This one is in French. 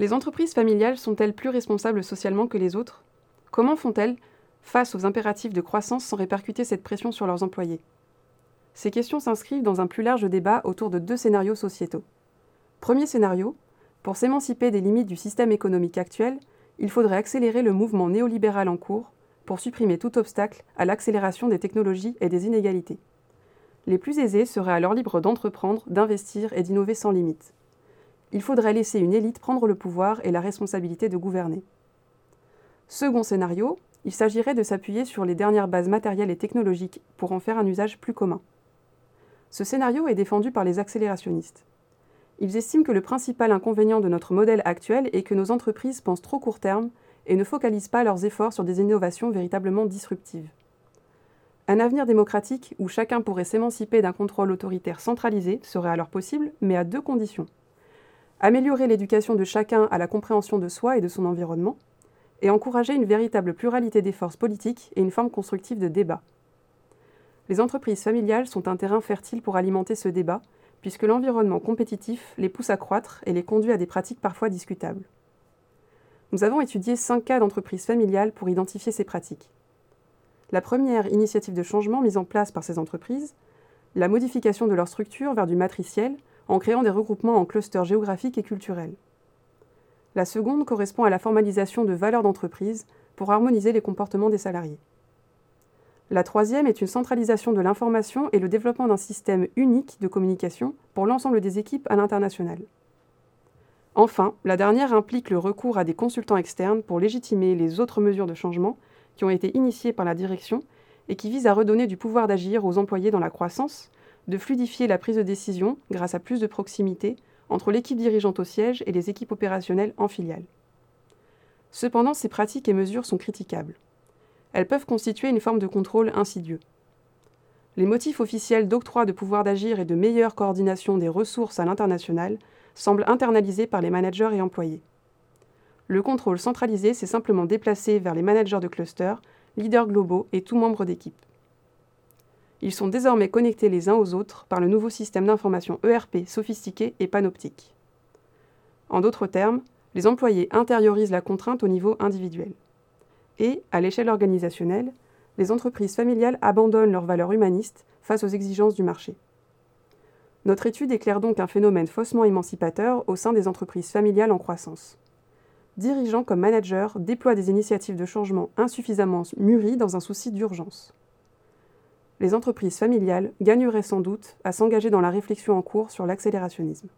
Les entreprises familiales sont-elles plus responsables socialement que les autres? Comment font-elles face aux impératifs de croissance sans répercuter cette pression sur leurs employés? Ces questions s'inscrivent dans un plus large débat autour de deux scénarios sociétaux. Premier scénario, pour s'émanciper des limites du système économique actuel, il faudrait accélérer le mouvement néolibéral en cours pour supprimer tout obstacle à l'accélération des technologies et des inégalités. Les plus aisés seraient alors libres d'entreprendre, d'investir et d'innover sans limite. Il faudrait laisser une élite prendre le pouvoir et la responsabilité de gouverner. Second scénario, il s'agirait de s'appuyer sur les dernières bases matérielles et technologiques pour en faire un usage plus commun. Ce scénario est défendu par les accélérationnistes. Ils estiment que le principal inconvénient de notre modèle actuel est que nos entreprises pensent trop court terme et ne focalisent pas leurs efforts sur des innovations véritablement disruptives. Un avenir démocratique où chacun pourrait s'émanciper d'un contrôle autoritaire centralisé serait alors possible, mais à deux conditions. Améliorer l'éducation de chacun à la compréhension de soi et de son environnement, et encourager une véritable pluralité des forces politiques et une forme constructive de débat. Les entreprises familiales sont un terrain fertile pour alimenter ce débat, puisque l'environnement compétitif les pousse à croître et les conduit à des pratiques parfois discutables. Nous avons étudié cinq cas d'entreprises familiales pour identifier ces pratiques. La première initiative de changement mise en place par ces entreprises, la modification de leur structure vers du matriciel en créant des regroupements en clusters géographiques et culturels. La seconde correspond à la formalisation de valeurs d'entreprise pour harmoniser les comportements des salariés. La troisième est une centralisation de l'information et le développement d'un système unique de communication pour l'ensemble des équipes à l'international. Enfin, la dernière implique le recours à des consultants externes pour légitimer les autres mesures de changement qui ont été initiées par la direction et qui visent à redonner du pouvoir d'agir aux employés dans la croissance, de fluidifier la prise de décision grâce à plus de proximité entre l'équipe dirigeante au siège et les équipes opérationnelles en filiale. Cependant, ces pratiques et mesures sont critiquables elles peuvent constituer une forme de contrôle insidieux. Les motifs officiels d'octroi de pouvoir d'agir et de meilleure coordination des ressources à l'international semblent internalisés par les managers et employés. Le contrôle centralisé s'est simplement déplacé vers les managers de cluster, leaders globaux et tout membre d'équipe. Ils sont désormais connectés les uns aux autres par le nouveau système d'information ERP sophistiqué et panoptique. En d'autres termes, les employés intériorisent la contrainte au niveau individuel et, à l'échelle organisationnelle, les entreprises familiales abandonnent leurs valeurs humanistes face aux exigences du marché. Notre étude éclaire donc un phénomène faussement émancipateur au sein des entreprises familiales en croissance. Dirigeants comme managers déploient des initiatives de changement insuffisamment mûries dans un souci d'urgence. Les entreprises familiales gagneraient sans doute à s'engager dans la réflexion en cours sur l'accélérationnisme.